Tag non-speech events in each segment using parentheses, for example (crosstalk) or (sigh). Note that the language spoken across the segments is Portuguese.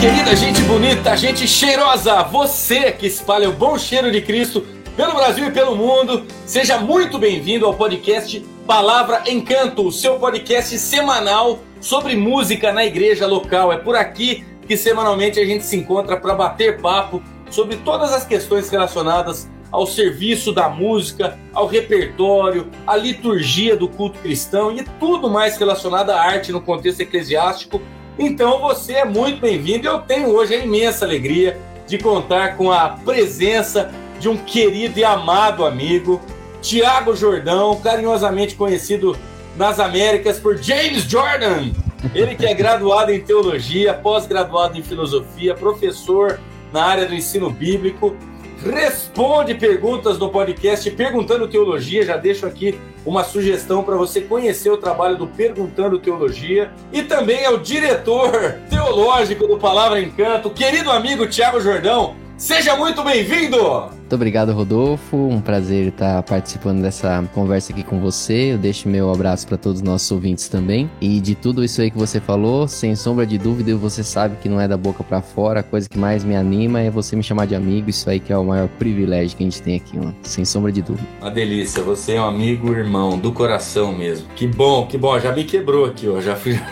querida, gente bonita, gente cheirosa, você que espalha o bom cheiro de Cristo pelo Brasil e pelo mundo, seja muito bem-vindo ao podcast Palavra Encanto, o seu podcast semanal sobre música na igreja local. É por aqui que semanalmente a gente se encontra para bater papo sobre todas as questões relacionadas ao serviço da música, ao repertório, à liturgia do culto cristão e tudo mais relacionado à arte no contexto eclesiástico. Então você é muito bem-vindo. Eu tenho hoje a imensa alegria de contar com a presença de um querido e amado amigo, Tiago Jordão, carinhosamente conhecido nas Américas por James Jordan. Ele que é graduado em teologia, pós-graduado em filosofia, professor na área do ensino bíblico responde perguntas no podcast Perguntando Teologia. Já deixo aqui uma sugestão para você conhecer o trabalho do Perguntando Teologia. E também é o diretor teológico do Palavra Encanto, querido amigo Tiago Jordão. Seja muito bem-vindo! Muito obrigado, Rodolfo. Um prazer estar participando dessa conversa aqui com você. Eu deixo meu abraço para todos os nossos ouvintes também. E de tudo isso aí que você falou, sem sombra de dúvida, você sabe que não é da boca para fora. A coisa que mais me anima é você me chamar de amigo. Isso aí que é o maior privilégio que a gente tem aqui, mano. sem sombra de dúvida. Uma delícia. Você é um amigo, irmão, do coração mesmo. Que bom, que bom. Já me quebrou aqui, ó. Já fui. (laughs)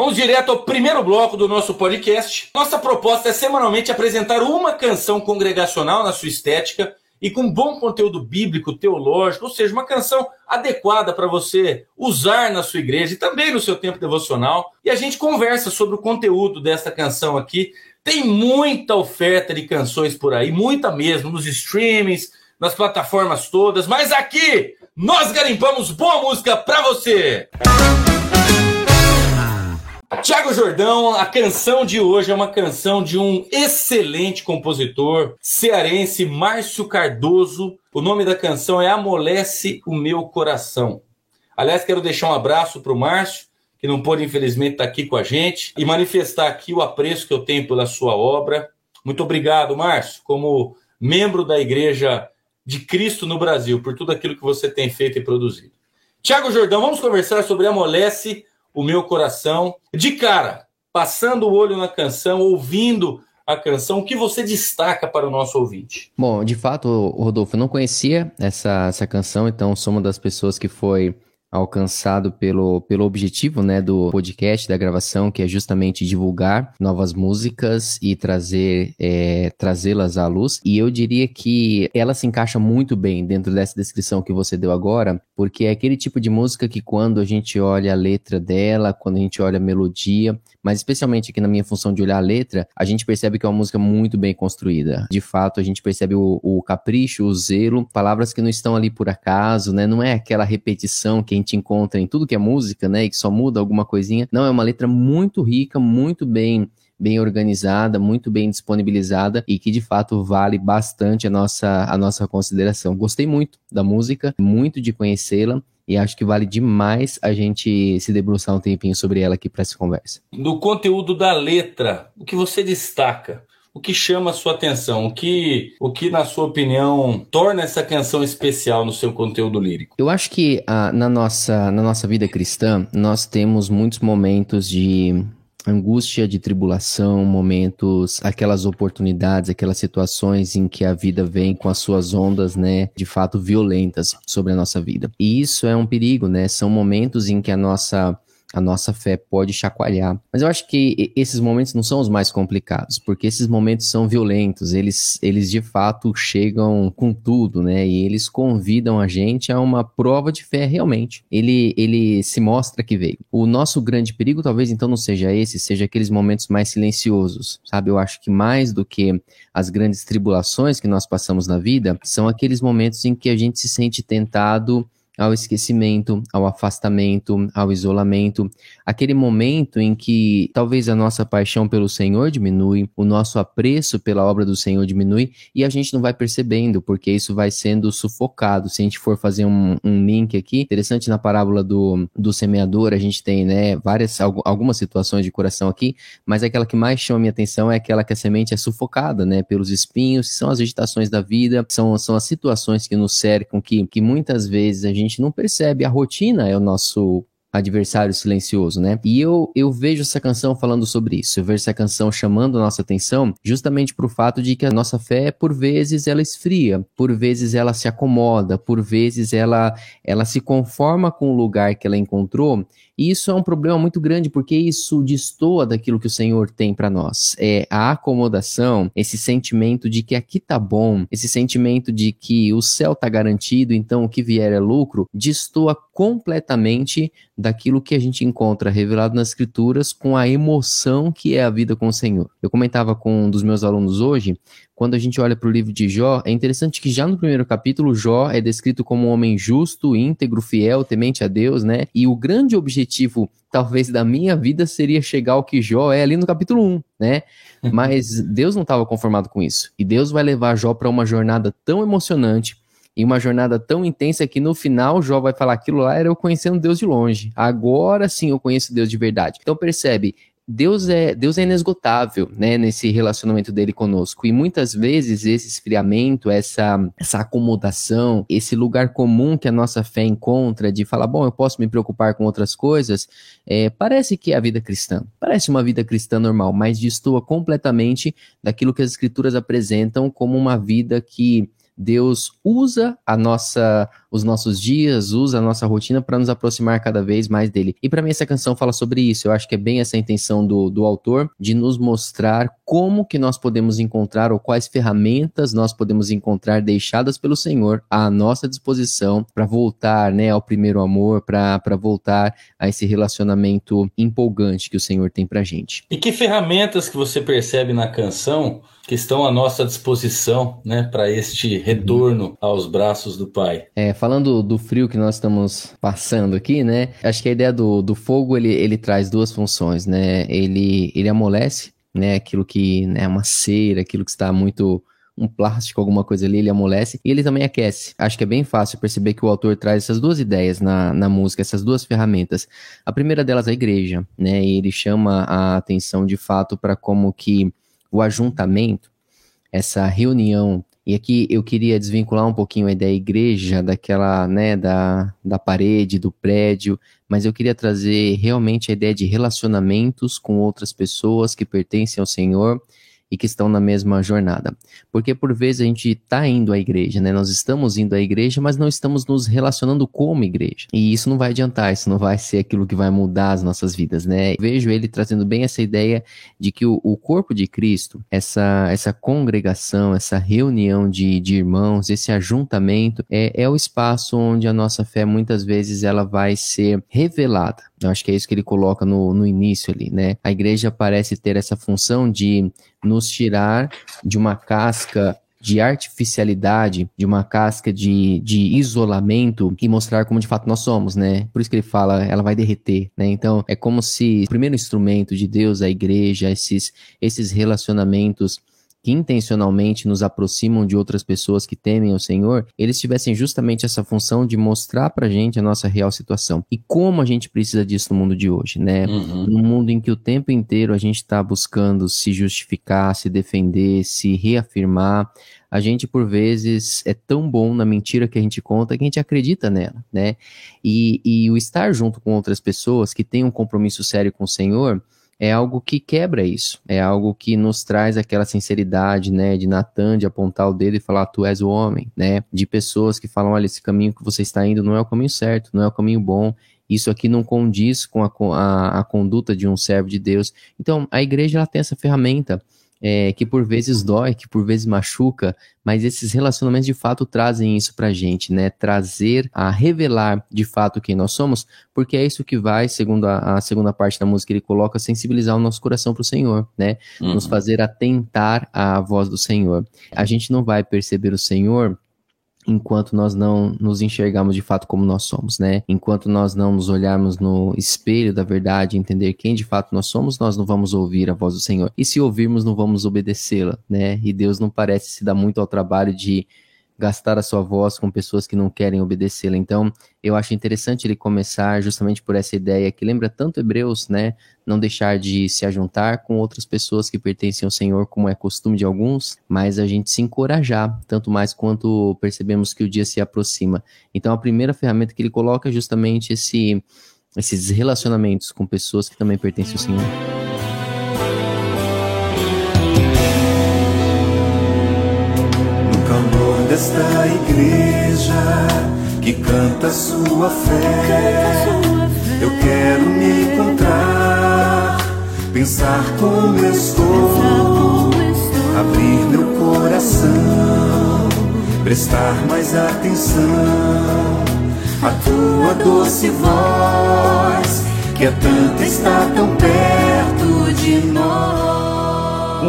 Vamos direto ao primeiro bloco do nosso podcast. Nossa proposta é semanalmente apresentar uma canção congregacional na sua estética e com bom conteúdo bíblico, teológico, ou seja, uma canção adequada para você usar na sua igreja e também no seu tempo devocional. E a gente conversa sobre o conteúdo desta canção aqui. Tem muita oferta de canções por aí, muita mesmo, nos streamings, nas plataformas todas, mas aqui nós garimpamos boa música para você. Música Tiago Jordão, a canção de hoje é uma canção de um excelente compositor cearense, Márcio Cardoso. O nome da canção é Amolece o Meu Coração. Aliás, quero deixar um abraço para o Márcio, que não pôde, infelizmente, estar aqui com a gente, e manifestar aqui o apreço que eu tenho pela sua obra. Muito obrigado, Márcio, como membro da Igreja de Cristo no Brasil, por tudo aquilo que você tem feito e produzido. Tiago Jordão, vamos conversar sobre Amolece o meu coração. De cara, passando o olho na canção, ouvindo a canção, o que você destaca para o nosso ouvinte? Bom, de fato, Rodolfo, eu não conhecia essa, essa canção, então sou uma das pessoas que foi alcançado pelo, pelo objetivo né, do podcast, da gravação, que é justamente divulgar novas músicas e trazer é, trazê-las à luz. E eu diria que ela se encaixa muito bem dentro dessa descrição que você deu agora, porque é aquele tipo de música que quando a gente olha a letra dela, quando a gente olha a melodia, mas especialmente aqui na minha função de olhar a letra, a gente percebe que é uma música muito bem construída. De fato, a gente percebe o, o capricho, o zelo, palavras que não estão ali por acaso, né? Não é aquela repetição que gente encontra em tudo que é música, né, e que só muda alguma coisinha. Não, é uma letra muito rica, muito bem bem organizada, muito bem disponibilizada e que de fato vale bastante a nossa, a nossa consideração. Gostei muito da música, muito de conhecê-la e acho que vale demais a gente se debruçar um tempinho sobre ela aqui para essa conversa. No conteúdo da letra, o que você destaca? O que chama a sua atenção? O que, o que, na sua opinião, torna essa canção especial no seu conteúdo lírico? Eu acho que ah, na, nossa, na nossa vida cristã, nós temos muitos momentos de angústia, de tribulação, momentos, aquelas oportunidades, aquelas situações em que a vida vem com as suas ondas, né, de fato violentas sobre a nossa vida. E isso é um perigo, né? São momentos em que a nossa a nossa fé pode chacoalhar. Mas eu acho que esses momentos não são os mais complicados, porque esses momentos são violentos, eles, eles de fato chegam com tudo, né? E eles convidam a gente a uma prova de fé realmente. Ele, ele se mostra que veio. O nosso grande perigo talvez então não seja esse, seja aqueles momentos mais silenciosos, sabe? Eu acho que mais do que as grandes tribulações que nós passamos na vida, são aqueles momentos em que a gente se sente tentado ao esquecimento, ao afastamento, ao isolamento, aquele momento em que talvez a nossa paixão pelo Senhor diminui, o nosso apreço pela obra do Senhor diminui e a gente não vai percebendo, porque isso vai sendo sufocado. Se a gente for fazer um, um link aqui, interessante na parábola do, do semeador, a gente tem né, várias, algumas situações de coração aqui, mas aquela que mais chama minha atenção é aquela que a semente é sufocada né, pelos espinhos, que são as agitações da vida, são, são as situações que nos cercam, que, que muitas vezes a gente gente não percebe. A rotina é o nosso adversário silencioso, né? E eu, eu vejo essa canção falando sobre isso. Eu vejo essa canção chamando a nossa atenção justamente para o fato de que a nossa fé, por vezes, ela esfria, por vezes ela se acomoda, por vezes ela, ela se conforma com o lugar que ela encontrou e isso é um problema muito grande porque isso destoa daquilo que o Senhor tem para nós. É a acomodação, esse sentimento de que aqui tá bom, esse sentimento de que o céu tá garantido, então o que vier é lucro, destoa completamente daquilo que a gente encontra revelado nas escrituras com a emoção que é a vida com o Senhor. Eu comentava com um dos meus alunos hoje quando a gente olha para o livro de Jó, é interessante que já no primeiro capítulo, Jó é descrito como um homem justo, íntegro, fiel, temente a Deus, né? E o grande objetivo, talvez, da minha vida seria chegar ao que Jó é ali no capítulo 1, né? (laughs) Mas Deus não estava conformado com isso. E Deus vai levar Jó para uma jornada tão emocionante, e uma jornada tão intensa que no final Jó vai falar aquilo lá era eu conhecendo Deus de longe. Agora sim eu conheço Deus de verdade. Então percebe, Deus é, Deus é inesgotável, né, nesse relacionamento dele conosco. E muitas vezes esse esfriamento, essa, essa acomodação, esse lugar comum que a nossa fé encontra de falar, bom, eu posso me preocupar com outras coisas, é, parece que é a vida cristã. Parece uma vida cristã normal, mas destoa completamente daquilo que as escrituras apresentam como uma vida que Deus usa a nossa, os nossos dias, usa a nossa rotina para nos aproximar cada vez mais dele. E para mim essa canção fala sobre isso. Eu acho que é bem essa a intenção do, do autor de nos mostrar como que nós podemos encontrar ou quais ferramentas nós podemos encontrar deixadas pelo Senhor à nossa disposição para voltar, né, ao primeiro amor, para voltar a esse relacionamento empolgante que o Senhor tem para gente. E que ferramentas que você percebe na canção que estão à nossa disposição, né, para este retorno aos braços do Pai. É, falando do frio que nós estamos passando aqui, né, acho que a ideia do, do fogo, ele, ele traz duas funções, né, ele, ele amolece, né, aquilo que né, é uma cera, aquilo que está muito um plástico, alguma coisa ali, ele amolece e ele também aquece. Acho que é bem fácil perceber que o autor traz essas duas ideias na, na música, essas duas ferramentas. A primeira delas é a igreja, né? E ele chama a atenção de fato para como que o ajuntamento, essa reunião. E aqui eu queria desvincular um pouquinho a ideia igreja, daquela, né, da, da parede, do prédio, mas eu queria trazer realmente a ideia de relacionamentos com outras pessoas que pertencem ao Senhor e que estão na mesma jornada. Porque por vezes a gente está indo à igreja, né? Nós estamos indo à igreja, mas não estamos nos relacionando como igreja. E isso não vai adiantar, isso não vai ser aquilo que vai mudar as nossas vidas, né? vejo ele trazendo bem essa ideia de que o, o corpo de Cristo, essa, essa congregação, essa reunião de, de irmãos, esse ajuntamento, é, é o espaço onde a nossa fé muitas vezes ela vai ser revelada. Eu acho que é isso que ele coloca no, no início ali, né? A igreja parece ter essa função de nos tirar de uma casca de artificialidade, de uma casca de, de isolamento e mostrar como de fato nós somos, né? Por isso que ele fala, ela vai derreter, né? Então é como se o primeiro instrumento de Deus, a igreja, esses, esses relacionamentos que intencionalmente nos aproximam de outras pessoas que temem o Senhor, eles tivessem justamente essa função de mostrar pra gente a nossa real situação. E como a gente precisa disso no mundo de hoje, né? Uhum. Num mundo em que o tempo inteiro a gente está buscando se justificar, se defender, se reafirmar, a gente por vezes é tão bom na mentira que a gente conta que a gente acredita nela, né? E, e o estar junto com outras pessoas que têm um compromisso sério com o Senhor, é algo que quebra isso, é algo que nos traz aquela sinceridade, né, de Natan, de apontar o dedo e falar, tu és o homem, né, de pessoas que falam, olha, esse caminho que você está indo não é o caminho certo, não é o caminho bom, isso aqui não condiz com a, a, a conduta de um servo de Deus. Então, a igreja, ela tem essa ferramenta, é, que por vezes dói, que por vezes machuca, mas esses relacionamentos de fato trazem isso pra gente, né? Trazer a revelar de fato quem nós somos, porque é isso que vai, segundo a, a segunda parte da música, ele coloca, sensibilizar o nosso coração pro Senhor, né? Uhum. Nos fazer atentar à voz do Senhor. A gente não vai perceber o Senhor enquanto nós não nos enxergarmos de fato como nós somos, né? Enquanto nós não nos olharmos no espelho da verdade, entender quem de fato nós somos, nós não vamos ouvir a voz do Senhor. E se ouvirmos, não vamos obedecê-la, né? E Deus não parece se dar muito ao trabalho de gastar a sua voz com pessoas que não querem obedecê-la. Então, eu acho interessante ele começar justamente por essa ideia que lembra tanto Hebreus, né? Não deixar de se ajuntar com outras pessoas que pertencem ao Senhor, como é costume de alguns, mas a gente se encorajar, tanto mais quanto percebemos que o dia se aproxima. Então, a primeira ferramenta que ele coloca é justamente esse esses relacionamentos com pessoas que também pertencem ao Senhor. Desta igreja que canta sua fé, eu quero me encontrar, pensar como estou, abrir meu coração, prestar mais atenção a tua doce voz, que é tanto está tão perto.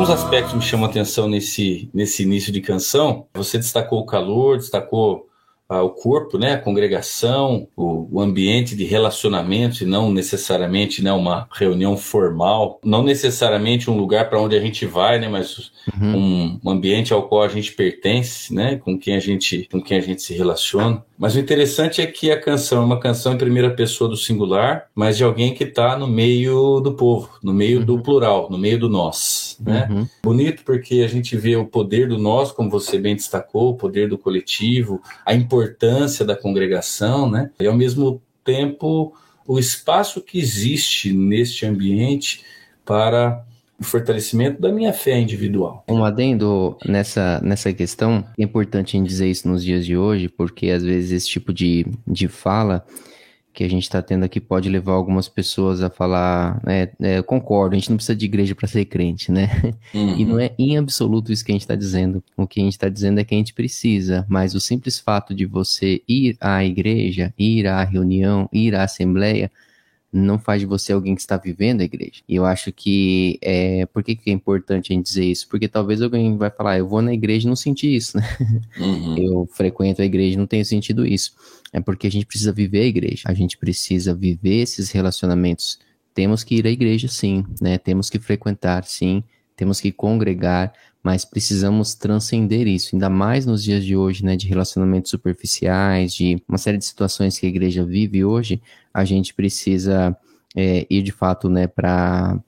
Alguns aspectos me chamam a atenção nesse, nesse início de canção. Você destacou o calor, destacou ah, o corpo, né, a congregação, o, o, ambiente de relacionamento, e não necessariamente né, uma reunião formal, não necessariamente um lugar para onde a gente vai, né, mas uhum. um, um, ambiente ao qual a gente pertence, né, com quem a gente, com quem a gente se relaciona. Mas o interessante é que a canção é uma canção em primeira pessoa do singular, mas de alguém que está no meio do povo, no meio uhum. do plural, no meio do nós. Né? Uhum. Bonito porque a gente vê o poder do nós, como você bem destacou, o poder do coletivo, a importância da congregação, né? e ao mesmo tempo o espaço que existe neste ambiente para o fortalecimento da minha fé individual. Um adendo nessa, nessa questão, é importante em dizer isso nos dias de hoje, porque às vezes esse tipo de, de fala que a gente está tendo aqui pode levar algumas pessoas a falar, é, é, concordo, a gente não precisa de igreja para ser crente, né? Uhum. (laughs) E não é em absoluto isso que a gente está dizendo. O que a gente está dizendo é que a gente precisa, mas o simples fato de você ir à igreja, ir à reunião, ir à assembleia, não faz de você alguém que está vivendo a igreja. E eu acho que é, por que, que é importante a gente dizer isso? Porque talvez alguém vai falar, eu vou na igreja e não senti isso, né? Uhum. Eu frequento a igreja e não tenho sentido isso. É porque a gente precisa viver a igreja. A gente precisa viver esses relacionamentos. Temos que ir à igreja, sim, né? Temos que frequentar, sim. Temos que congregar, mas precisamos transcender isso, ainda mais nos dias de hoje, né, de relacionamentos superficiais, de uma série de situações que a igreja vive hoje, a gente precisa é, ir de fato né, para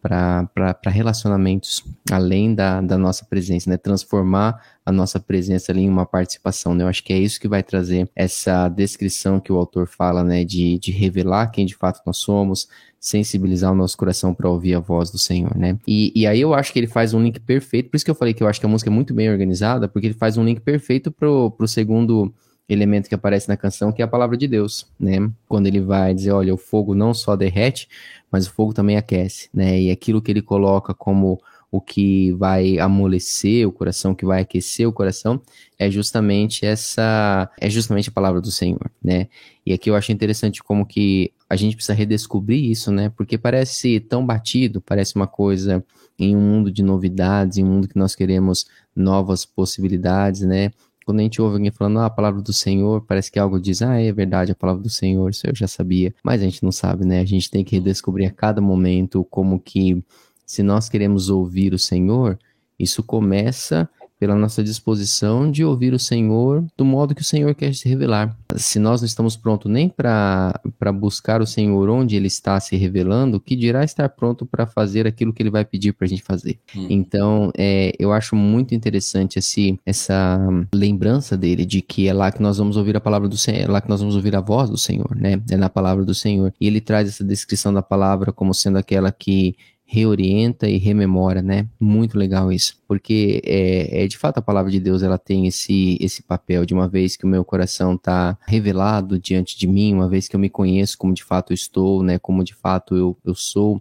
relacionamentos além da, da nossa presença, né, transformar a nossa presença ali em uma participação. Né? Eu acho que é isso que vai trazer essa descrição que o autor fala, né, de, de revelar quem de fato nós somos, sensibilizar o nosso coração para ouvir a voz do Senhor, né? E, e aí eu acho que ele faz um link perfeito, por isso que eu falei que eu acho que a música é muito bem organizada, porque ele faz um link perfeito pro, pro segundo elemento que aparece na canção, que é a palavra de Deus, né? Quando ele vai dizer, olha, o fogo não só derrete, mas o fogo também aquece, né? E aquilo que ele coloca como o que vai amolecer o coração, que vai aquecer o coração, é justamente essa, é justamente a palavra do Senhor, né? E aqui eu acho interessante como que a gente precisa redescobrir isso, né? Porque parece tão batido, parece uma coisa em um mundo de novidades, em um mundo que nós queremos novas possibilidades, né? Quando a gente ouve alguém falando ah, a palavra do Senhor, parece que algo diz, ah, é verdade, a palavra do Senhor, isso eu já sabia. Mas a gente não sabe, né? A gente tem que redescobrir a cada momento como que, se nós queremos ouvir o Senhor, isso começa pela nossa disposição de ouvir o Senhor do modo que o Senhor quer se revelar. Se nós não estamos prontos nem para buscar o Senhor onde Ele está se revelando, que dirá estar pronto para fazer aquilo que Ele vai pedir para a gente fazer. Hum. Então, é, eu acho muito interessante esse, essa lembrança dele de que é lá que nós vamos ouvir a palavra do Senhor, é lá que nós vamos ouvir a voz do Senhor, né? É na palavra do Senhor. E ele traz essa descrição da palavra como sendo aquela que reorienta e rememora, né? Muito legal isso, porque é, é, de fato a palavra de Deus ela tem esse esse papel de uma vez que o meu coração está revelado diante de mim, uma vez que eu me conheço como de fato eu estou, né? Como de fato eu, eu sou.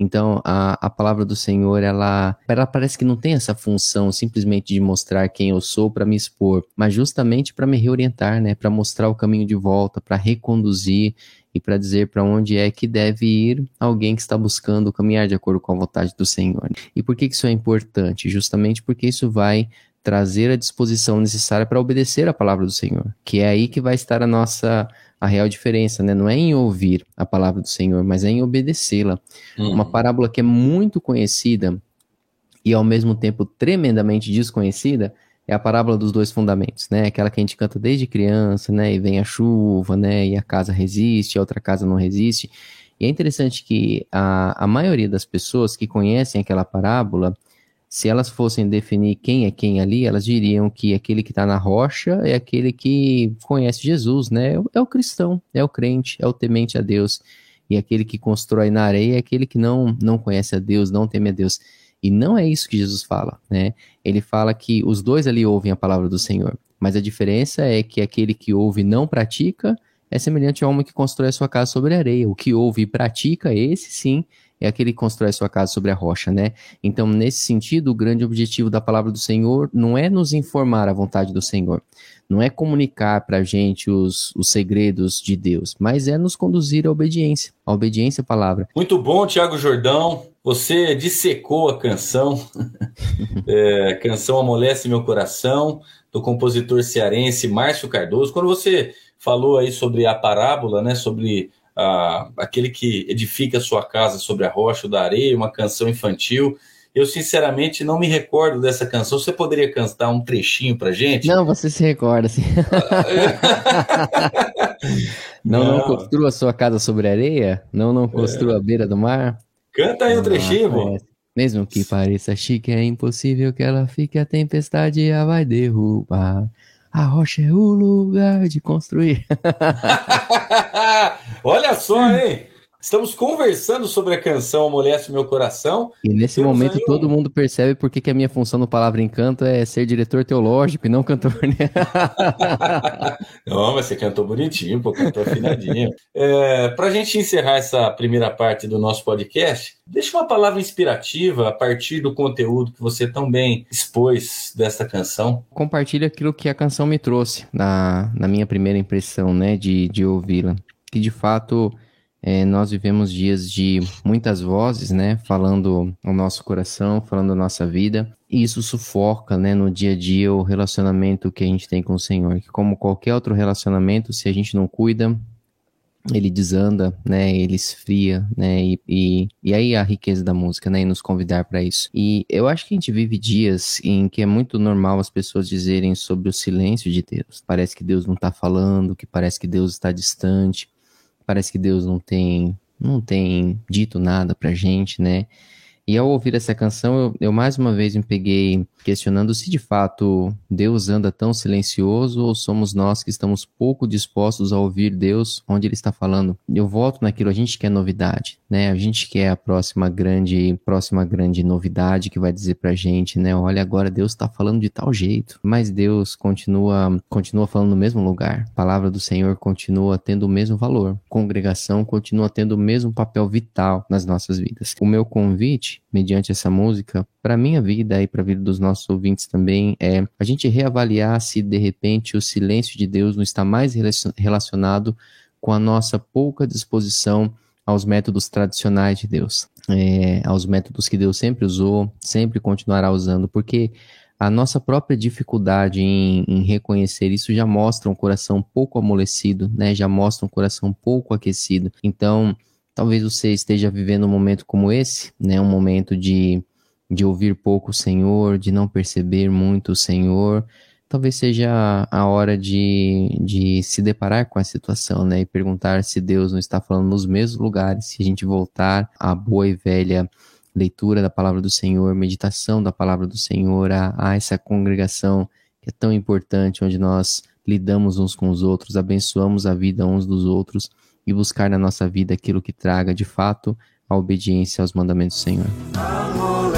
Então, a, a palavra do Senhor, ela, ela parece que não tem essa função simplesmente de mostrar quem eu sou para me expor, mas justamente para me reorientar, né? Para mostrar o caminho de volta, para reconduzir e para dizer para onde é que deve ir alguém que está buscando caminhar de acordo com a vontade do Senhor. E por que isso é importante? Justamente porque isso vai trazer a disposição necessária para obedecer a palavra do Senhor, que é aí que vai estar a nossa a real diferença, né? Não é em ouvir a palavra do Senhor, mas é em obedecê-la. Uhum. Uma parábola que é muito conhecida e ao mesmo tempo tremendamente desconhecida é a parábola dos dois fundamentos, né? Aquela que a gente canta desde criança, né? E vem a chuva, né? E a casa resiste, a outra casa não resiste. E é interessante que a, a maioria das pessoas que conhecem aquela parábola, se elas fossem definir quem é quem ali, elas diriam que aquele que está na rocha é aquele que conhece Jesus, né? É o cristão, é o crente, é o temente a Deus. e aquele que constrói na areia é aquele que não, não conhece a Deus, não teme a Deus. E não é isso que Jesus fala, né? Ele fala que os dois ali ouvem a palavra do Senhor, mas a diferença é que aquele que ouve e não pratica é semelhante ao homem que constrói a sua casa sobre a areia. O que ouve e pratica, esse sim, é aquele que constrói a sua casa sobre a rocha, né? Então, nesse sentido, o grande objetivo da palavra do Senhor não é nos informar a vontade do Senhor, não é comunicar para a gente os, os segredos de Deus, mas é nos conduzir à obediência, à obediência à palavra. Muito bom, Tiago Jordão. Você dissecou a canção, (laughs) é, canção Amolece Meu Coração, do compositor cearense Márcio Cardoso. Quando você falou aí sobre a parábola, né, sobre ah, aquele que edifica a sua casa sobre a rocha ou da areia, uma canção infantil. Eu, sinceramente, não me recordo dessa canção. Você poderia cantar um trechinho pra gente? Não, você se recorda, sim. (laughs) não, não, não, construa sua casa sobre a areia? Não, não construa é. a beira do mar? Canta aí um trechinho, é. Mesmo que pareça chique, é impossível que ela fique, a tempestade a vai derrubar. A rocha é o lugar de construir. (laughs) Olha só, hein? Estamos conversando sobre a canção Amolece Meu Coração. E nesse momento todo mundo percebe porque que a minha função no Palavra Encanto é ser diretor teológico e não cantor. Né? (laughs) não, mas você cantou bonitinho, pô, cantou afinadinho. É, Para a gente encerrar essa primeira parte do nosso podcast, deixa uma palavra inspirativa a partir do conteúdo que você tão bem expôs dessa canção. Compartilha aquilo que a canção me trouxe na, na minha primeira impressão, né, de, de ouvi-la. Que de fato é, nós vivemos dias de muitas vozes, né, falando o nosso coração, falando a nossa vida, e isso sufoca, né, no dia a dia o relacionamento que a gente tem com o Senhor. Que como qualquer outro relacionamento, se a gente não cuida, ele desanda, né, ele esfria, né, e, e, e aí a riqueza da música, né, e nos convidar para isso. E eu acho que a gente vive dias em que é muito normal as pessoas dizerem sobre o silêncio de Deus. Parece que Deus não está falando, que parece que Deus está distante parece que Deus não tem, não tem dito nada pra gente, né? E ao ouvir essa canção, eu, eu, mais uma vez me peguei questionando se de fato Deus anda tão silencioso ou somos nós que estamos pouco dispostos a ouvir Deus onde Ele está falando. Eu volto naquilo, a gente quer novidade, né? A gente quer a próxima grande, próxima grande novidade que vai dizer pra gente, né? Olha, agora Deus está falando de tal jeito, mas Deus continua, continua falando no mesmo lugar. A palavra do Senhor continua tendo o mesmo valor. A congregação continua tendo o mesmo papel vital nas nossas vidas. O meu convite mediante essa música, para minha vida e para a vida dos nossos ouvintes também, é a gente reavaliar se de repente o silêncio de Deus não está mais relacionado com a nossa pouca disposição aos métodos tradicionais de Deus, é, aos métodos que Deus sempre usou, sempre continuará usando, porque a nossa própria dificuldade em, em, reconhecer isso já mostra um coração pouco amolecido, né? Já mostra um coração pouco aquecido. Então, Talvez você esteja vivendo um momento como esse, né? Um momento de, de ouvir pouco o Senhor, de não perceber muito o Senhor. Talvez seja a hora de, de se deparar com a situação, né? E perguntar se Deus não está falando nos mesmos lugares, se a gente voltar à boa e velha leitura da palavra do Senhor, meditação da palavra do Senhor, a, a essa congregação que é tão importante, onde nós lidamos uns com os outros, abençoamos a vida uns dos outros e buscar na nossa vida aquilo que traga de fato a obediência aos mandamentos do Senhor. Amolece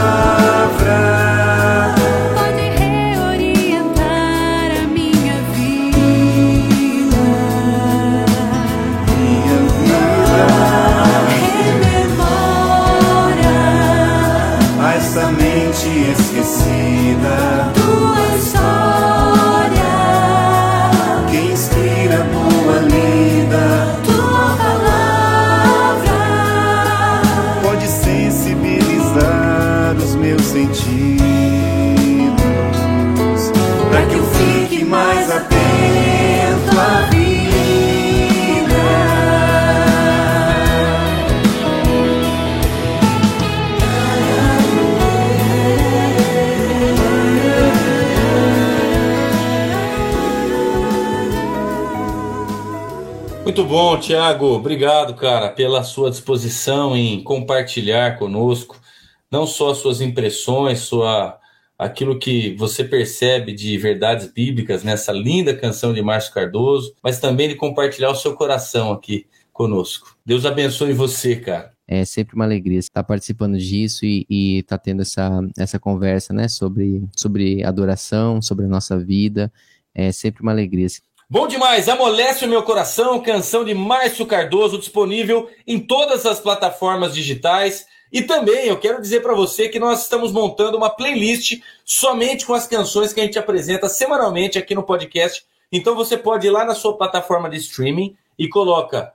Tiago. Obrigado, cara, pela sua disposição em compartilhar conosco não só suas impressões, sua aquilo que você percebe de verdades bíblicas nessa linda canção de Márcio Cardoso, mas também de compartilhar o seu coração aqui conosco. Deus abençoe você, cara. É sempre uma alegria estar participando disso e, estar tá tendo essa, essa conversa né, sobre, sobre adoração, sobre a nossa vida. É sempre uma alegria. Bom demais, Amolece o Meu Coração, canção de Márcio Cardoso, disponível em todas as plataformas digitais. E também eu quero dizer para você que nós estamos montando uma playlist somente com as canções que a gente apresenta semanalmente aqui no podcast. Então você pode ir lá na sua plataforma de streaming e coloca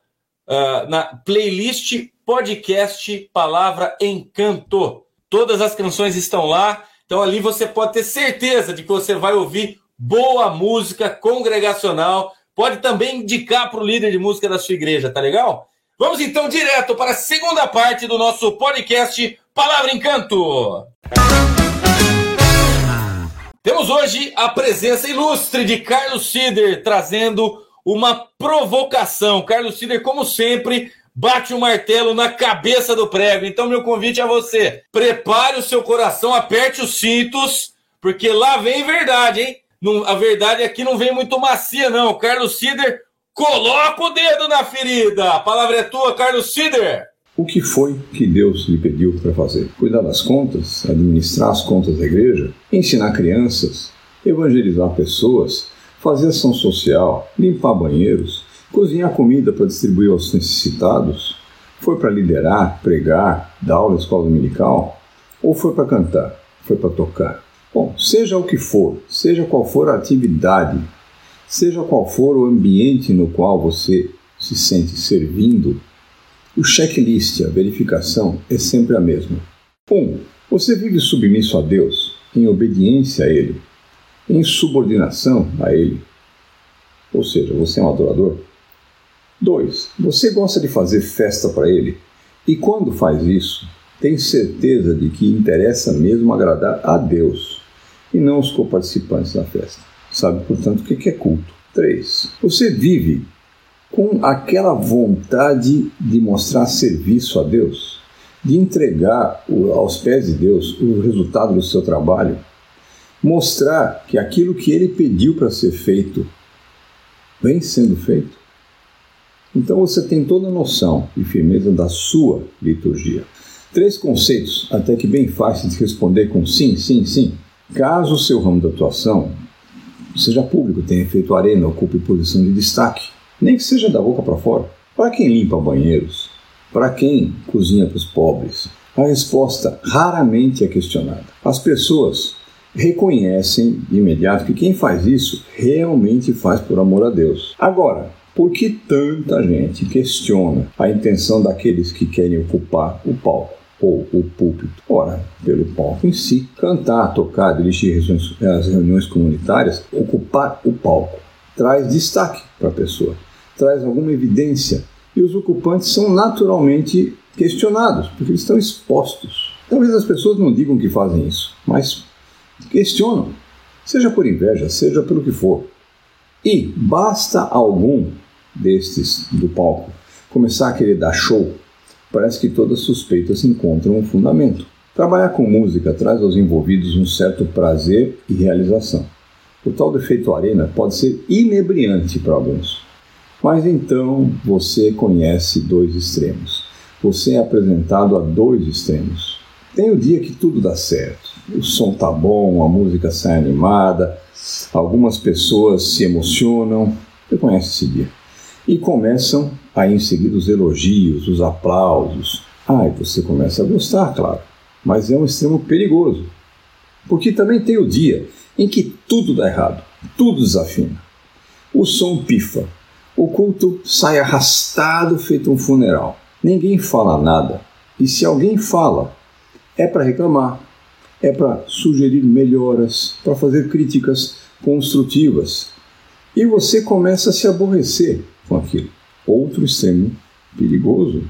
uh, na playlist podcast Palavra Encanto. Todas as canções estão lá. Então ali você pode ter certeza de que você vai ouvir boa música congregacional. Pode também indicar para o líder de música da sua igreja, tá legal? Vamos então direto para a segunda parte do nosso podcast Palavra Encanto. Temos hoje a presença ilustre de Carlos Sider trazendo uma provocação. Carlos Sider, como sempre, bate o um martelo na cabeça do prego. Então, meu convite a você: prepare o seu coração, aperte os cintos, porque lá vem verdade, hein? Não, a verdade aqui não vem muito macia, não. Carlos Sider Coloca o dedo na ferida. A palavra é tua, Carlos Sider. O que foi que Deus lhe pediu para fazer? Cuidar das contas, administrar as contas da igreja, ensinar crianças, evangelizar pessoas, fazer ação social, limpar banheiros, cozinhar comida para distribuir aos necessitados? Foi para liderar, pregar, dar aula na escola dominical? Ou foi para cantar? Foi para tocar? Bom, seja o que for, seja qual for a atividade Seja qual for o ambiente no qual você se sente servindo, o checklist, a verificação, é sempre a mesma. 1. Um, você vive submisso a Deus, em obediência a Ele, em subordinação a Ele. Ou seja, você é um adorador. 2. Você gosta de fazer festa para Ele. E quando faz isso, tem certeza de que interessa mesmo agradar a Deus e não os coparticipantes da festa sabe, portanto, o que é culto. 3. Você vive com aquela vontade de mostrar serviço a Deus, de entregar aos pés de Deus o resultado do seu trabalho, mostrar que aquilo que ele pediu para ser feito vem sendo feito. Então você tem toda a noção e firmeza da sua liturgia. Três conceitos, até que bem fáceis de responder com sim, sim, sim. Caso o seu ramo de atuação seja público, tenha feito arena, ocupe posição de destaque, nem que seja da boca para fora. Para quem limpa banheiros, para quem cozinha para os pobres, a resposta raramente é questionada. As pessoas reconhecem de imediato que quem faz isso realmente faz por amor a Deus. Agora, por que tanta gente questiona a intenção daqueles que querem ocupar o palco? Ou o púlpito. Ora, pelo palco em si, cantar, tocar, dirigir as reuniões comunitárias, ocupar o palco, traz destaque para a pessoa, traz alguma evidência. E os ocupantes são naturalmente questionados, porque eles estão expostos. Talvez as pessoas não digam que fazem isso, mas questionam, seja por inveja, seja pelo que for. E basta algum destes do palco começar a querer dar show parece que todas suspeitas encontram um fundamento. Trabalhar com música traz aos envolvidos um certo prazer e realização. O tal defeito arena pode ser inebriante para alguns. Mas então você conhece dois extremos. Você é apresentado a dois extremos. Tem o dia que tudo dá certo. O som tá bom, a música sai animada, algumas pessoas se emocionam. Você conhece esse dia. E começam aí em seguida os elogios, os aplausos. Ah, e você começa a gostar, claro. Mas é um extremo perigoso. Porque também tem o dia em que tudo dá errado, tudo desafina. O som pifa, o culto sai arrastado feito um funeral. Ninguém fala nada. E se alguém fala, é para reclamar, é para sugerir melhoras, para fazer críticas construtivas. E você começa a se aborrecer com aquilo. Outro extremo perigoso,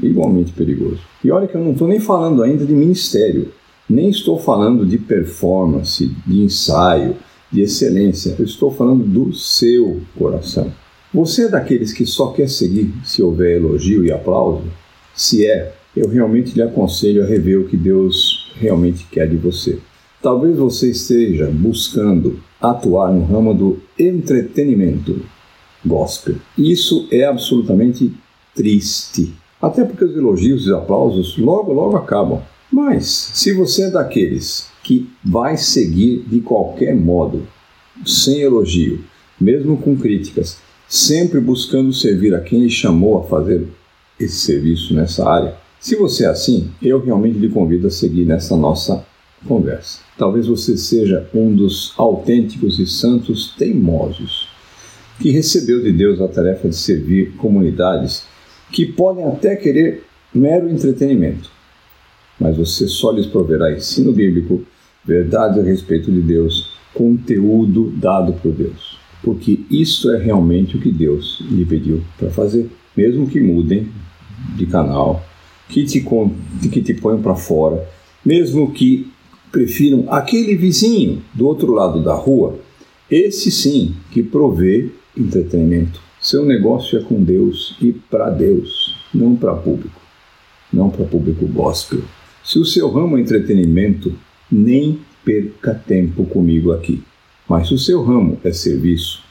igualmente perigoso. E olha que eu não estou nem falando ainda de ministério, nem estou falando de performance, de ensaio, de excelência. Eu estou falando do seu coração. Você é daqueles que só quer seguir se houver elogio e aplauso? Se é, eu realmente lhe aconselho a rever o que Deus realmente quer de você. Talvez você esteja buscando atuar no ramo do entretenimento gospel. Isso é absolutamente triste. Até porque os elogios e aplausos logo, logo acabam. Mas, se você é daqueles que vai seguir de qualquer modo, sem elogio, mesmo com críticas, sempre buscando servir a quem lhe chamou a fazer esse serviço nessa área, se você é assim, eu realmente lhe convido a seguir nessa nossa conversa. Talvez você seja um dos autênticos e santos teimosos que recebeu de Deus a tarefa de servir comunidades que podem até querer mero entretenimento, mas você só lhes proverá ensino bíblico, verdade a respeito de Deus, conteúdo dado por Deus. Porque isso é realmente o que Deus lhe pediu para fazer. Mesmo que mudem de canal, que te, que te ponham para fora, mesmo que prefiram aquele vizinho do outro lado da rua, esse sim que provê entretenimento. Seu negócio é com Deus e para Deus, não para público, não para público gospel. Se o seu ramo é entretenimento, nem perca tempo comigo aqui. Mas se o seu ramo é serviço,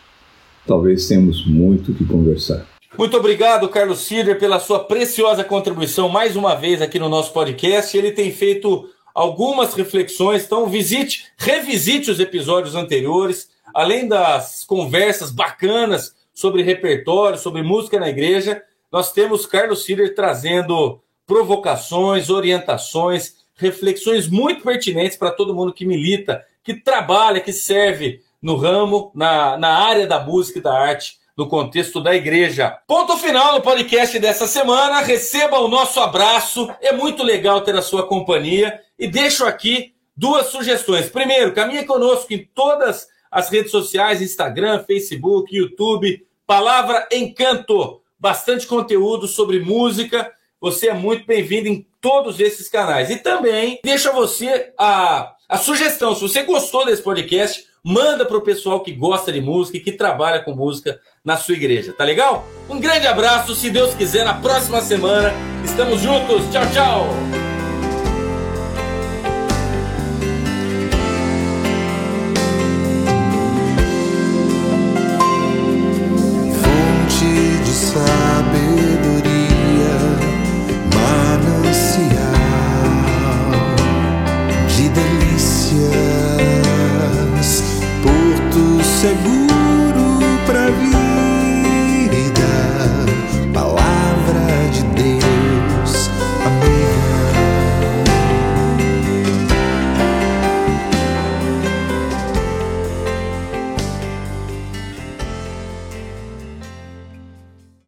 talvez temos muito que conversar. Muito obrigado, Carlos Sider, pela sua preciosa contribuição mais uma vez aqui no nosso podcast. Ele tem feito algumas reflexões, então visite, revisite os episódios anteriores, além das conversas bacanas sobre repertório, sobre música na igreja, nós temos Carlos Sider trazendo provocações, orientações, reflexões muito pertinentes para todo mundo que milita, que trabalha, que serve no ramo, na, na área da música e da arte, no contexto da igreja. Ponto final no podcast dessa semana. Receba o nosso abraço. É muito legal ter a sua companhia. E deixo aqui duas sugestões. Primeiro, caminhe conosco em todas as redes sociais: Instagram, Facebook, YouTube. Palavra Encanto. Bastante conteúdo sobre música você é muito bem-vindo em todos esses canais. E também deixa você a, a sugestão. Se você gostou desse podcast, manda para o pessoal que gosta de música e que trabalha com música na sua igreja. Tá legal? Um grande abraço. Se Deus quiser, na próxima semana estamos juntos. Tchau, tchau.